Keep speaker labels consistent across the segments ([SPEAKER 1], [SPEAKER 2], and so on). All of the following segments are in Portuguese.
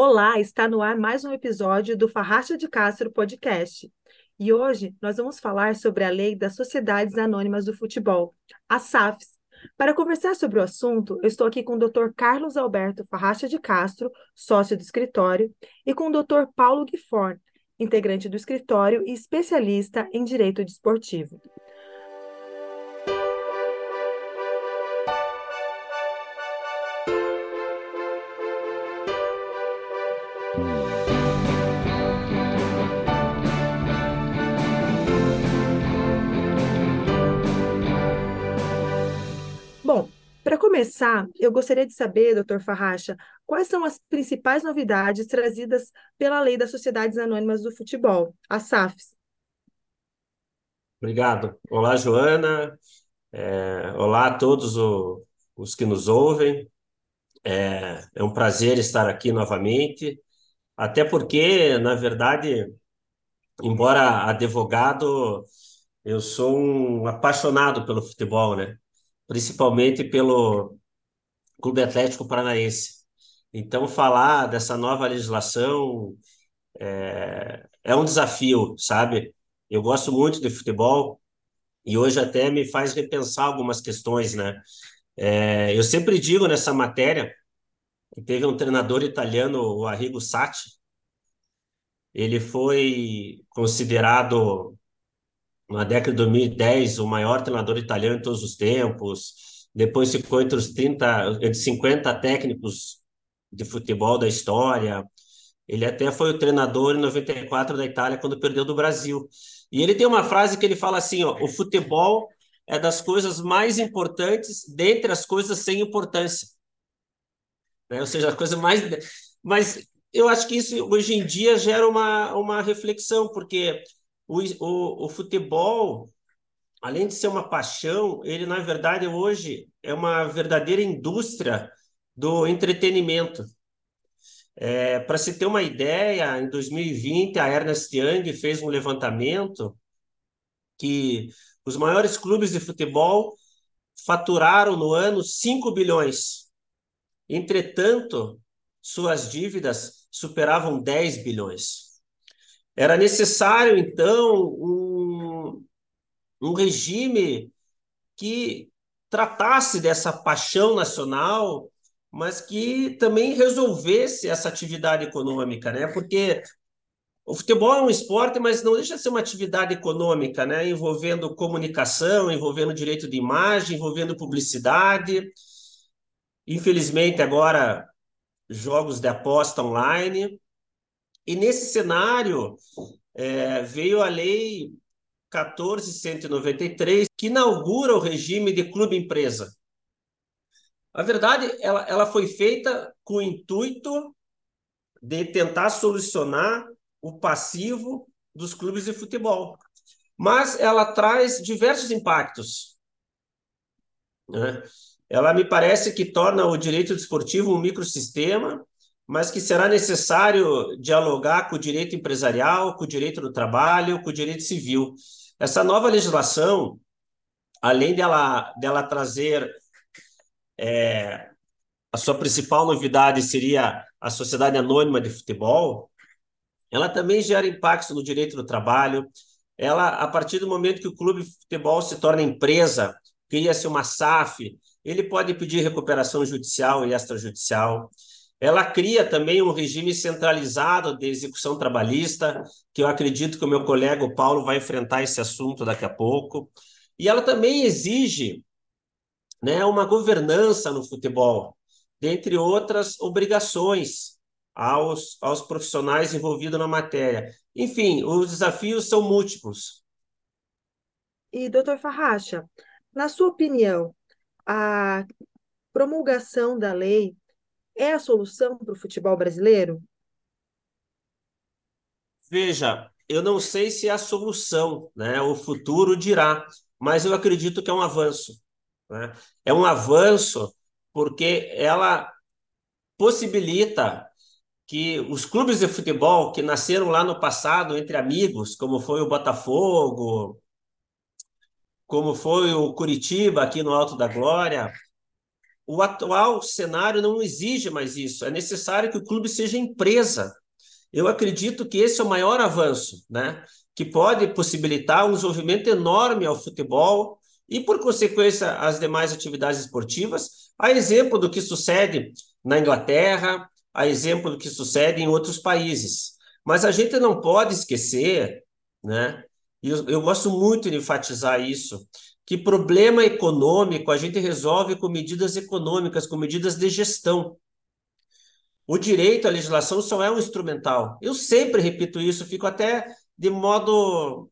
[SPEAKER 1] Olá, está no ar mais um episódio do Farracha de Castro Podcast. E hoje nós vamos falar sobre a Lei das Sociedades Anônimas do Futebol, a SAFs. Para conversar sobre o assunto, eu estou aqui com o Dr. Carlos Alberto Farracha de Castro, sócio do escritório, e com o Dr. Paulo Guiforn, integrante do escritório e especialista em direito desportivo. Bom, começar, eu gostaria de saber, doutor Farracha, quais são as principais novidades trazidas pela Lei das Sociedades Anônimas do Futebol, a SAFs.
[SPEAKER 2] Obrigado. Olá, Joana. É, olá a todos o, os que nos ouvem. É, é um prazer estar aqui novamente, até porque, na verdade, embora advogado, eu sou um apaixonado pelo futebol, né? Principalmente pelo Clube Atlético Paranaense. Então, falar dessa nova legislação é, é um desafio, sabe? Eu gosto muito de futebol e hoje até me faz repensar algumas questões, né? É, eu sempre digo nessa matéria teve um treinador italiano, o Arrigo Sacchi, ele foi considerado na década de 2010, o maior treinador italiano de todos os tempos. Depois ficou entre os 30, entre 50 técnicos de futebol da história. Ele até foi o treinador em 94 da Itália quando perdeu do Brasil. E ele tem uma frase que ele fala assim, ó, o futebol é das coisas mais importantes dentre as coisas sem importância. Né? Ou seja, a coisa mais mas eu acho que isso hoje em dia gera uma, uma reflexão, porque o, o, o futebol, além de ser uma paixão, ele, na verdade, hoje é uma verdadeira indústria do entretenimento. É, Para se ter uma ideia, em 2020, a Ernest Young fez um levantamento que os maiores clubes de futebol faturaram no ano 5 bilhões. Entretanto, suas dívidas superavam 10 bilhões. Era necessário, então, um, um regime que tratasse dessa paixão nacional, mas que também resolvesse essa atividade econômica, né? Porque o futebol é um esporte, mas não deixa de ser uma atividade econômica, né? Envolvendo comunicação, envolvendo direito de imagem, envolvendo publicidade. Infelizmente, agora, jogos de aposta online. E nesse cenário é, veio a Lei 14.193, que inaugura o regime de clube-empresa. A verdade, ela, ela foi feita com o intuito de tentar solucionar o passivo dos clubes de futebol. Mas ela traz diversos impactos. Né? Ela me parece que torna o direito desportivo um microsistema mas que será necessário dialogar com o direito empresarial, com o direito do trabalho, com o direito civil. Essa nova legislação, além dela, dela trazer é, a sua principal novidade seria a sociedade anônima de futebol, ela também gera impacto no direito do trabalho. Ela, a partir do momento que o clube de futebol se torna empresa, cria-se uma SAF, ele pode pedir recuperação judicial e extrajudicial. Ela cria também um regime centralizado de execução trabalhista, que eu acredito que o meu colega o Paulo vai enfrentar esse assunto daqui a pouco. E ela também exige né, uma governança no futebol, dentre outras obrigações aos, aos profissionais envolvidos na matéria. Enfim, os desafios são múltiplos.
[SPEAKER 1] E, doutor Farracha, na sua opinião, a promulgação da lei é a solução para o futebol brasileiro?
[SPEAKER 2] Veja, eu não sei se é a solução, né? O futuro dirá, mas eu acredito que é um avanço. Né? É um avanço porque ela possibilita que os clubes de futebol que nasceram lá no passado entre amigos, como foi o Botafogo, como foi o Curitiba aqui no Alto da Glória, o atual cenário não exige mais isso. É necessário que o clube seja empresa. Eu acredito que esse é o maior avanço, né? Que pode possibilitar um desenvolvimento enorme ao futebol e, por consequência, às demais atividades esportivas, a exemplo do que sucede na Inglaterra, a exemplo do que sucede em outros países. Mas a gente não pode esquecer, né? E eu, eu gosto muito de enfatizar isso, que problema econômico a gente resolve com medidas econômicas, com medidas de gestão. O direito, a legislação só é um instrumental. Eu sempre repito isso, fico até de modo,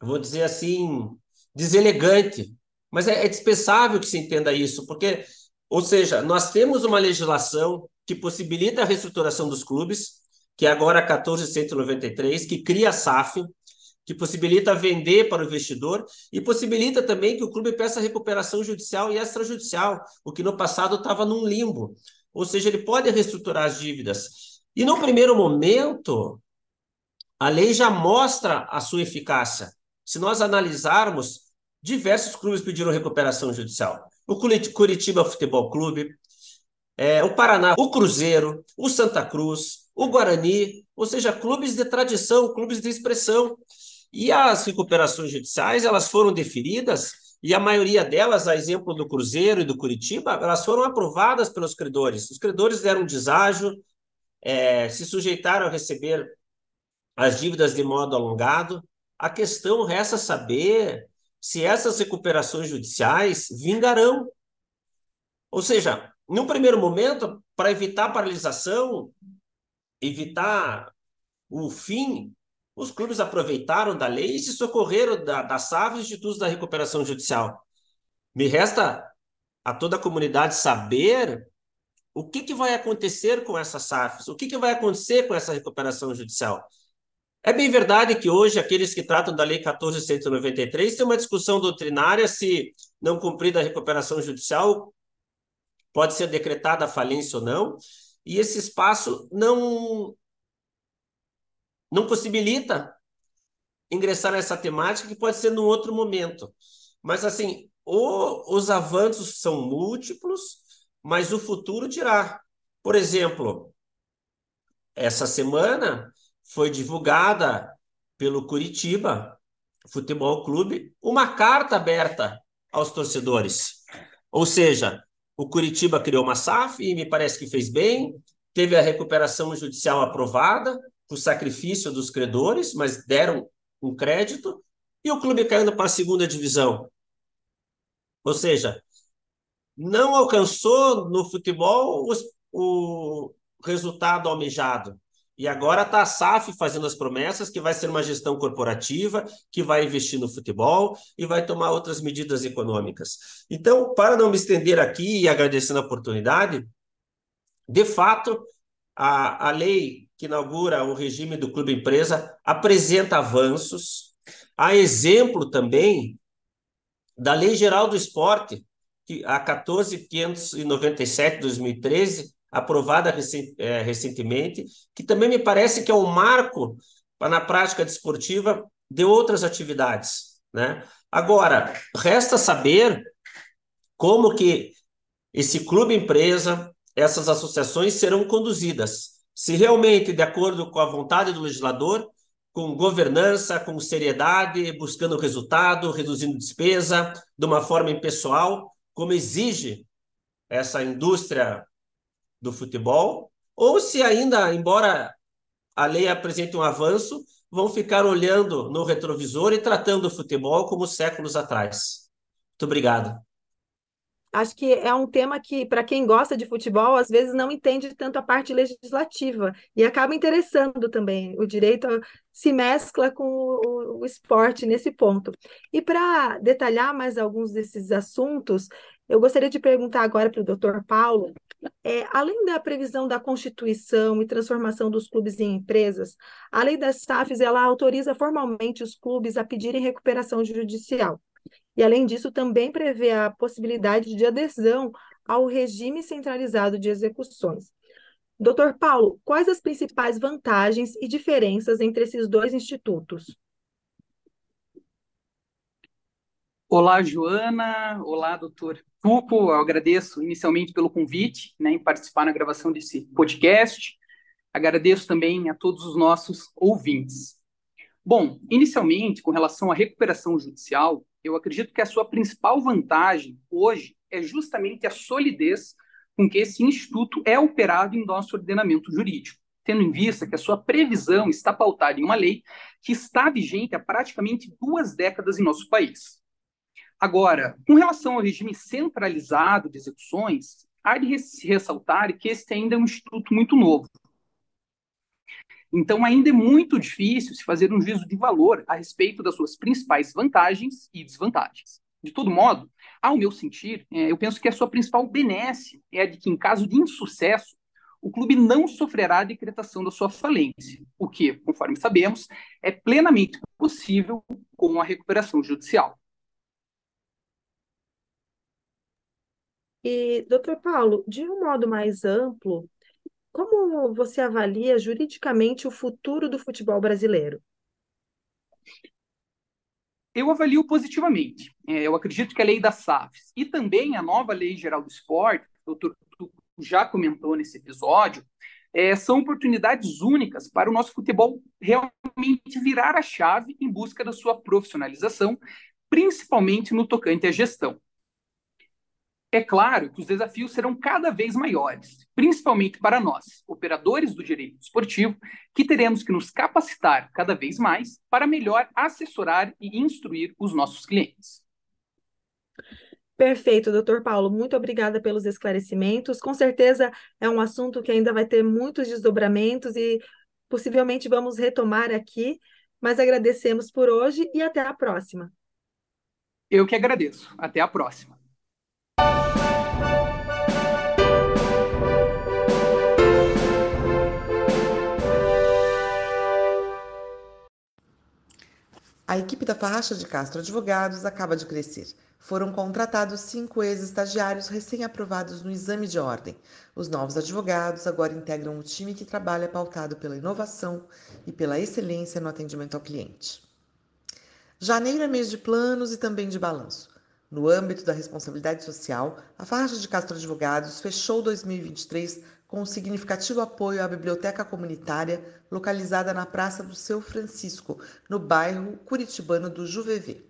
[SPEAKER 2] vou dizer assim, deselegante, mas é, é dispensável que se entenda isso, porque, ou seja, nós temos uma legislação que possibilita a reestruturação dos clubes, que é agora 1493, que cria a SAF, que possibilita vender para o investidor e possibilita também que o clube peça recuperação judicial e extrajudicial, o que no passado estava num limbo. Ou seja, ele pode reestruturar as dívidas. E no primeiro momento, a lei já mostra a sua eficácia. Se nós analisarmos, diversos clubes pediram recuperação judicial. O Curitiba Futebol Clube, é, o Paraná, o Cruzeiro, o Santa Cruz, o Guarani, ou seja, clubes de tradição, clubes de expressão. E as recuperações judiciais, elas foram deferidas, e a maioria delas, a exemplo do Cruzeiro e do Curitiba, elas foram aprovadas pelos credores. Os credores deram deságio, é, se sujeitaram a receber as dívidas de modo alongado. A questão resta saber se essas recuperações judiciais vingarão. Ou seja, num primeiro momento, para evitar paralisação, evitar o fim os clubes aproveitaram da lei e se socorreram da, das SAVs institutos da recuperação judicial. Me resta a toda a comunidade saber o que, que vai acontecer com essas SAFs, o que, que vai acontecer com essa recuperação judicial. É bem verdade que hoje aqueles que tratam da Lei 14.193 têm uma discussão doutrinária se não cumprida a recuperação judicial pode ser decretada falência ou não, e esse espaço não não possibilita ingressar nessa temática, que pode ser num outro momento. Mas, assim, o, os avanços são múltiplos, mas o futuro dirá. Por exemplo, essa semana foi divulgada pelo Curitiba Futebol Clube uma carta aberta aos torcedores. Ou seja, o Curitiba criou uma SAF e me parece que fez bem, teve a recuperação judicial aprovada, por sacrifício dos credores, mas deram um crédito, e o clube caindo para a segunda divisão. Ou seja, não alcançou no futebol o, resultado almejado. E agora está a SAF fazendo as promessas que vai ser uma gestão corporativa, que vai investir no futebol e vai tomar outras medidas econômicas. Então, para não me estender aqui e agradecendo a oportunidade, de fato, a, a lei que inaugura o regime do clube empresa, apresenta avanços, a exemplo também da Lei Geral do Esporte, que a 14.597 de 2013, aprovada é, recentemente, que também me parece que é um marco na prática desportiva de outras atividades, né? Agora, resta saber como que esse clube empresa, essas associações serão conduzidas se realmente, de acordo com a vontade do legislador, com governança, com seriedade, buscando resultado, reduzindo despesa, de uma forma impessoal, como exige essa indústria do futebol, ou se ainda, embora a lei apresente um avanço, vão ficar olhando no retrovisor e tratando o futebol como séculos atrás. Muito obrigado
[SPEAKER 1] acho que é um tema que, para quem gosta de futebol, às vezes não entende tanto a parte legislativa e acaba interessando também. O direito se mescla com o, o esporte nesse ponto. E para detalhar mais alguns desses assuntos, eu gostaria de perguntar agora para o doutor Paulo, é, além da previsão da constituição e transformação dos clubes em empresas, a lei das SAFs ela autoriza formalmente os clubes a pedirem recuperação judicial. E, além disso, também prevê a possibilidade de adesão ao regime centralizado de execuções. Doutor Paulo, quais as principais vantagens e diferenças entre esses dois institutos?
[SPEAKER 3] Olá, Joana. Olá, doutor Tuco, eu agradeço inicialmente pelo convite né, em participar na gravação desse podcast. Agradeço também a todos os nossos ouvintes. Bom, inicialmente, com relação à recuperação judicial, eu acredito que a sua principal vantagem hoje é justamente a solidez com que esse instituto é operado em nosso ordenamento jurídico, tendo em vista que a sua previsão está pautada em uma lei que está vigente há praticamente duas décadas em nosso país. Agora, com relação ao regime centralizado de execuções, há de ressaltar que este ainda é um instituto muito novo. Então, ainda é muito difícil se fazer um juízo de valor a respeito das suas principais vantagens e desvantagens. De todo modo, ao meu sentir, é, eu penso que a sua principal benesse é a de que, em caso de insucesso, o clube não sofrerá a decretação da sua falência, o que, conforme sabemos, é plenamente possível com a recuperação judicial.
[SPEAKER 1] E, doutor Paulo, de um modo mais amplo, como você avalia juridicamente o futuro do futebol brasileiro?
[SPEAKER 3] Eu avalio positivamente. É, eu acredito que a lei das SAFs e também a nova lei geral do esporte, o doutor já comentou nesse episódio, é, são oportunidades únicas para o nosso futebol realmente virar a chave em busca da sua profissionalização, principalmente no tocante à gestão. É claro que os desafios serão cada vez maiores, principalmente para nós, operadores do direito esportivo, que teremos que nos capacitar cada vez mais para melhor assessorar e instruir os nossos clientes.
[SPEAKER 1] Perfeito, doutor Paulo. Muito obrigada pelos esclarecimentos. Com certeza é um assunto que ainda vai ter muitos desdobramentos e possivelmente vamos retomar aqui, mas agradecemos por hoje e até a próxima.
[SPEAKER 3] Eu que agradeço. Até a próxima.
[SPEAKER 4] A equipe da Farracha de Castro Advogados acaba de crescer. Foram contratados cinco ex-estagiários recém-aprovados no exame de ordem. Os novos advogados agora integram o time que trabalha pautado pela inovação e pela excelência no atendimento ao cliente. Janeiro é mês de planos e também de balanço. No âmbito da responsabilidade social, a Farracha de Castro Advogados fechou 2023 com um significativo apoio à biblioteca comunitária localizada na Praça do Seu Francisco, no bairro curitibano do Juvevê.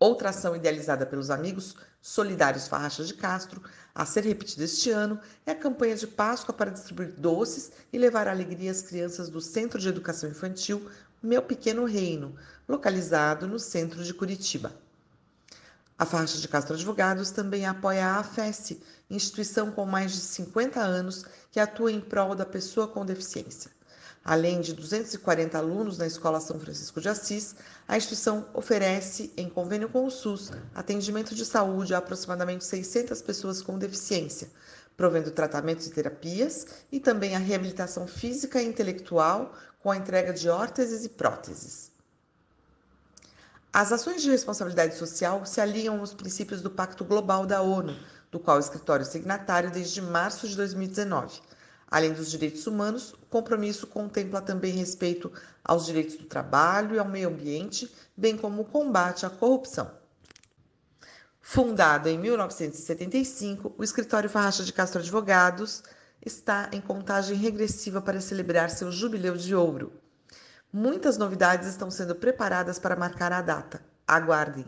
[SPEAKER 4] Outra ação idealizada pelos amigos solidários Farracha de Castro, a ser repetida este ano, é a campanha de Páscoa para distribuir doces e levar alegria às crianças do Centro de Educação Infantil Meu Pequeno Reino, localizado no centro de Curitiba. A Farracha de Castro Advogados também apoia a AFES, instituição com mais de 50 anos que atua em prol da pessoa com deficiência. Além de 240 alunos na Escola São Francisco de Assis, a instituição oferece, em convênio com o SUS, atendimento de saúde a aproximadamente 600 pessoas com deficiência, provendo tratamentos e terapias e também a reabilitação física e intelectual com a entrega de órteses e próteses. As ações de responsabilidade social se alinham aos princípios do Pacto Global da ONU, do qual o escritório é signatário desde março de 2019. Além dos direitos humanos, o compromisso contempla também respeito aos direitos do trabalho e ao meio ambiente, bem como o combate à corrupção. Fundado em 1975, o escritório Farracha de Castro Advogados está em contagem regressiva para celebrar seu jubileu de ouro. Muitas novidades estão sendo preparadas para marcar a data. Aguardem!